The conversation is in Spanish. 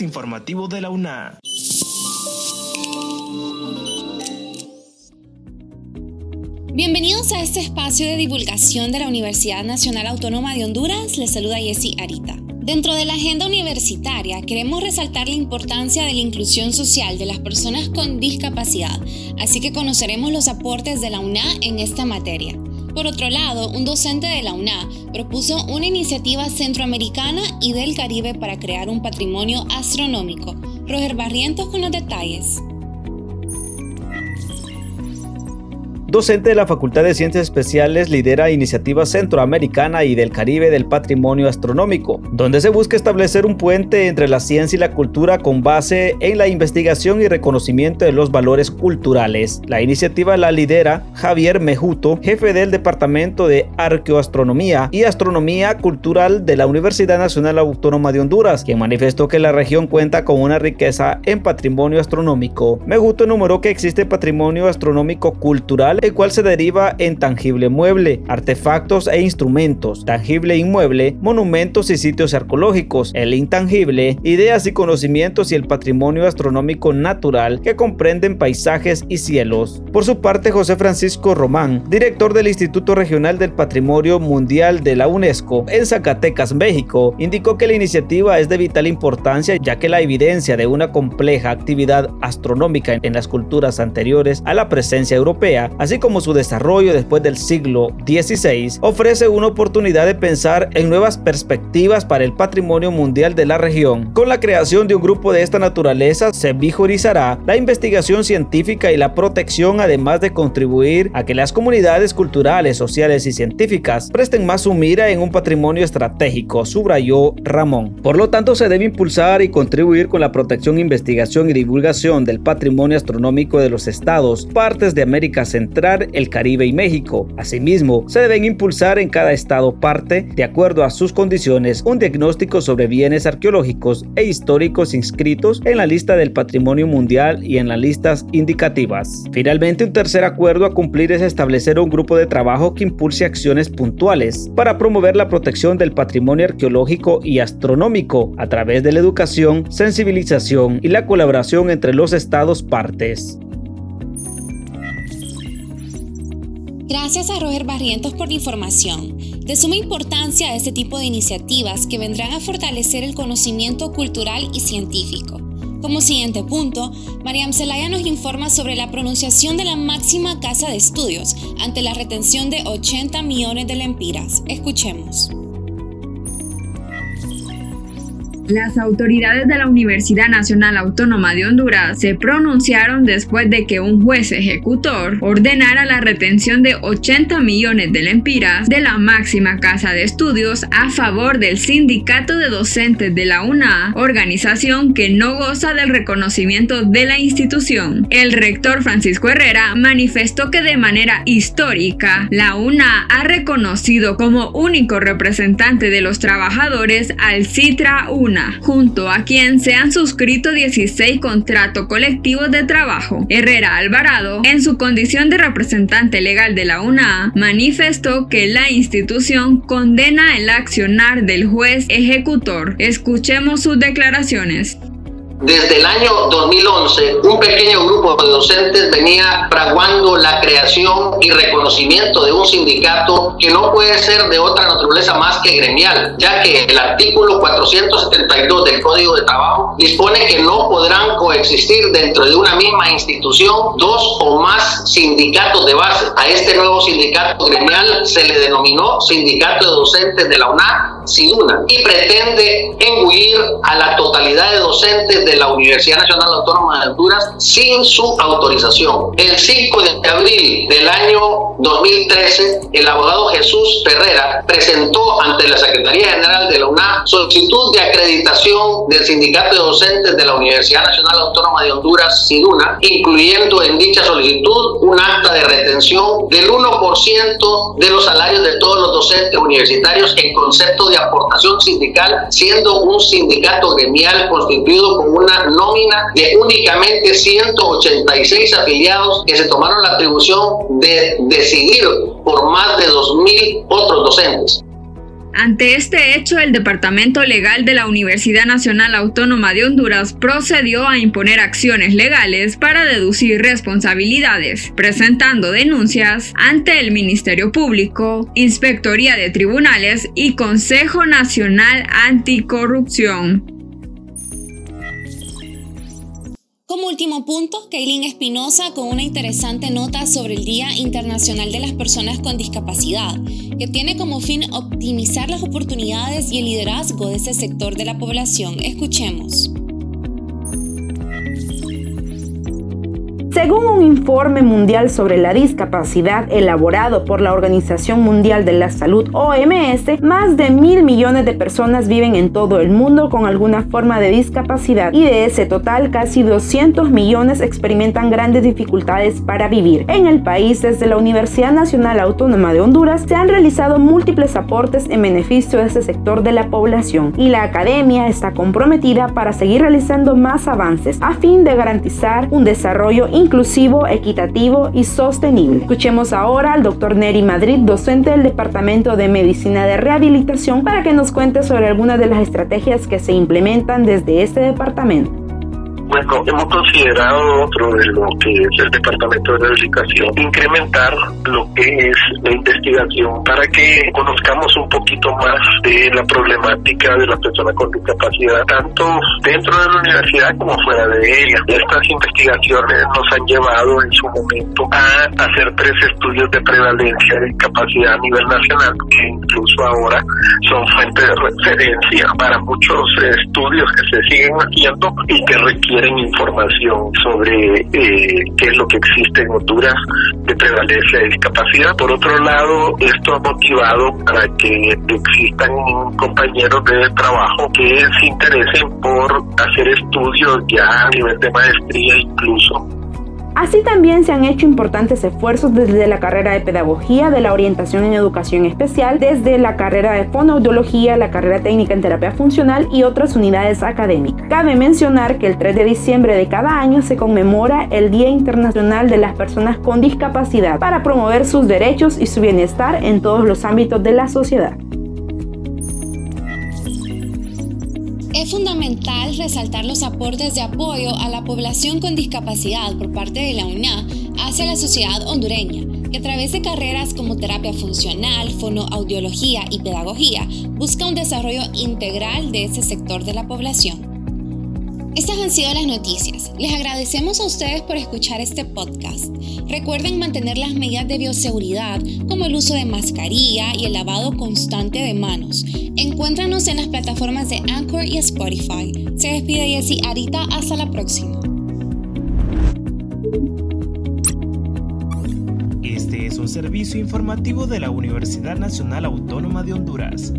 Informativo de la UNA. Bienvenidos a este espacio de divulgación de la Universidad Nacional Autónoma de Honduras. Les saluda Jessie Arita. Dentro de la agenda universitaria queremos resaltar la importancia de la inclusión social de las personas con discapacidad, así que conoceremos los aportes de la UNA en esta materia. Por otro lado, un docente de la UNA propuso una iniciativa centroamericana y del Caribe para crear un patrimonio astronómico. Roger Barrientos con los detalles. Docente de la Facultad de Ciencias Especiales, lidera Iniciativa Centroamericana y del Caribe del Patrimonio Astronómico, donde se busca establecer un puente entre la ciencia y la cultura con base en la investigación y reconocimiento de los valores culturales. La iniciativa la lidera Javier Mejuto, jefe del Departamento de Arqueoastronomía y Astronomía Cultural de la Universidad Nacional Autónoma de Honduras, quien manifestó que la región cuenta con una riqueza en patrimonio astronómico. Mejuto enumeró que existe patrimonio astronómico cultural el cual se deriva en tangible mueble, artefactos e instrumentos, tangible e inmueble, monumentos y sitios arqueológicos, el intangible, ideas y conocimientos y el patrimonio astronómico natural que comprenden paisajes y cielos. Por su parte, José Francisco Román, director del Instituto Regional del Patrimonio Mundial de la UNESCO en Zacatecas, México, indicó que la iniciativa es de vital importancia ya que la evidencia de una compleja actividad astronómica en las culturas anteriores a la presencia europea, así como su desarrollo después del siglo XVI, ofrece una oportunidad de pensar en nuevas perspectivas para el patrimonio mundial de la región. Con la creación de un grupo de esta naturaleza se vigorizará la investigación científica y la protección, además de contribuir a que las comunidades culturales, sociales y científicas presten más su mira en un patrimonio estratégico, subrayó Ramón. Por lo tanto, se debe impulsar y contribuir con la protección, investigación y divulgación del patrimonio astronómico de los estados, partes de América Central, el Caribe y México. Asimismo, se deben impulsar en cada estado parte, de acuerdo a sus condiciones, un diagnóstico sobre bienes arqueológicos e históricos inscritos en la lista del Patrimonio Mundial y en las listas indicativas. Finalmente, un tercer acuerdo a cumplir es establecer un grupo de trabajo que impulse acciones puntuales para promover la protección del patrimonio arqueológico y astronómico a través de la educación, sensibilización y la colaboración entre los estados partes. Gracias a Roger Barrientos por la información. De suma importancia este tipo de iniciativas que vendrán a fortalecer el conocimiento cultural y científico. Como siguiente punto, Mariam Zelaya nos informa sobre la pronunciación de la máxima casa de estudios ante la retención de 80 millones de lempiras. Escuchemos. Las autoridades de la Universidad Nacional Autónoma de Honduras se pronunciaron después de que un juez ejecutor ordenara la retención de 80 millones de lempiras de la máxima casa de estudios a favor del Sindicato de Docentes de la UNA, organización que no goza del reconocimiento de la institución. El rector Francisco Herrera manifestó que de manera histórica la UNA ha reconocido como único representante de los trabajadores al Citra UNA junto a quien se han suscrito 16 contratos colectivos de trabajo. Herrera Alvarado, en su condición de representante legal de la UNA, manifestó que la institución condena el accionar del juez ejecutor. Escuchemos sus declaraciones. Desde el año 2011, un pequeño grupo de docentes venía fraguando la creación y reconocimiento de un sindicato que no puede ser de otra naturaleza más que gremial, ya que el artículo 472 del Código de Trabajo dispone que no podrán coexistir dentro de una misma institución dos o más sindicatos de base. A este nuevo sindicato gremial se le denominó Sindicato de Docentes de la UNA, SIDUNA, y pretende engullir a la totalidad de docentes de la Universidad Nacional Autónoma de Honduras sin su autorización. El 5 de abril del año 2013, el abogado Jesús Ferrera presentó ante la Secretaría General de la UNA solicitud de acreditación del Sindicato de Docentes de la Universidad Nacional Autónoma de Honduras, SIDUNA, incluyendo en dicha solicitud un acta de retención del 1% de los salarios de todos los docentes universitarios en concepto de aportación sindical, siendo un sindicato gremial constituido con una nómina de únicamente 186 afiliados que se tomaron la atribución de decidir por más de 2.000 otros docentes. Ante este hecho, el Departamento Legal de la Universidad Nacional Autónoma de Honduras procedió a imponer acciones legales para deducir responsabilidades, presentando denuncias ante el Ministerio Público, Inspectoría de Tribunales y Consejo Nacional Anticorrupción. Como último punto, Kaylin Espinosa con una interesante nota sobre el Día Internacional de las Personas con Discapacidad, que tiene como fin optimizar las oportunidades y el liderazgo de ese sector de la población. Escuchemos. Según un informe mundial sobre la discapacidad elaborado por la Organización Mundial de la Salud OMS, más de mil millones de personas viven en todo el mundo con alguna forma de discapacidad y de ese total casi 200 millones experimentan grandes dificultades para vivir. En el país, desde la Universidad Nacional Autónoma de Honduras, se han realizado múltiples aportes en beneficio de ese sector de la población y la academia está comprometida para seguir realizando más avances a fin de garantizar un desarrollo inclusivo, equitativo y sostenible. Escuchemos ahora al doctor Neri Madrid, docente del Departamento de Medicina de Rehabilitación, para que nos cuente sobre algunas de las estrategias que se implementan desde este departamento. Bueno, hemos considerado otro de lo que es el Departamento de Rehabilitación, incrementar lo que es la investigación para que conozcamos un poquito más de la problemática de la persona con discapacidad, tanto dentro de la universidad como fuera de ella. Estas investigaciones nos han llevado en su momento a hacer tres estudios de prevalencia de discapacidad a nivel nacional, que incluso ahora son fuente de referencia para muchos estudios que se siguen haciendo y que requieren información sobre eh, qué es lo que existe en Honduras de prevalencia de discapacidad. Por otro lado, esto ha motivado para que existan compañeros de trabajo que se interesen por hacer estudios ya a nivel de maestría incluso Así también se han hecho importantes esfuerzos desde la carrera de Pedagogía, de la orientación en educación especial, desde la carrera de fonoaudiología, la carrera técnica en terapia funcional y otras unidades académicas. Cabe mencionar que el 3 de diciembre de cada año se conmemora el Día Internacional de las Personas con Discapacidad para promover sus derechos y su bienestar en todos los ámbitos de la sociedad. Es fundamental resaltar los aportes de apoyo a la población con discapacidad por parte de la UNA hacia la sociedad hondureña, que a través de carreras como terapia funcional, fonoaudiología y pedagogía busca un desarrollo integral de ese sector de la población. Estas han sido las noticias. Les agradecemos a ustedes por escuchar este podcast. Recuerden mantener las medidas de bioseguridad como el uso de mascarilla y el lavado constante de manos. Encuéntranos en las plataformas de Anchor y Spotify. Se despide Jessie Arita. Hasta la próxima. Este es un servicio informativo de la Universidad Nacional Autónoma de Honduras.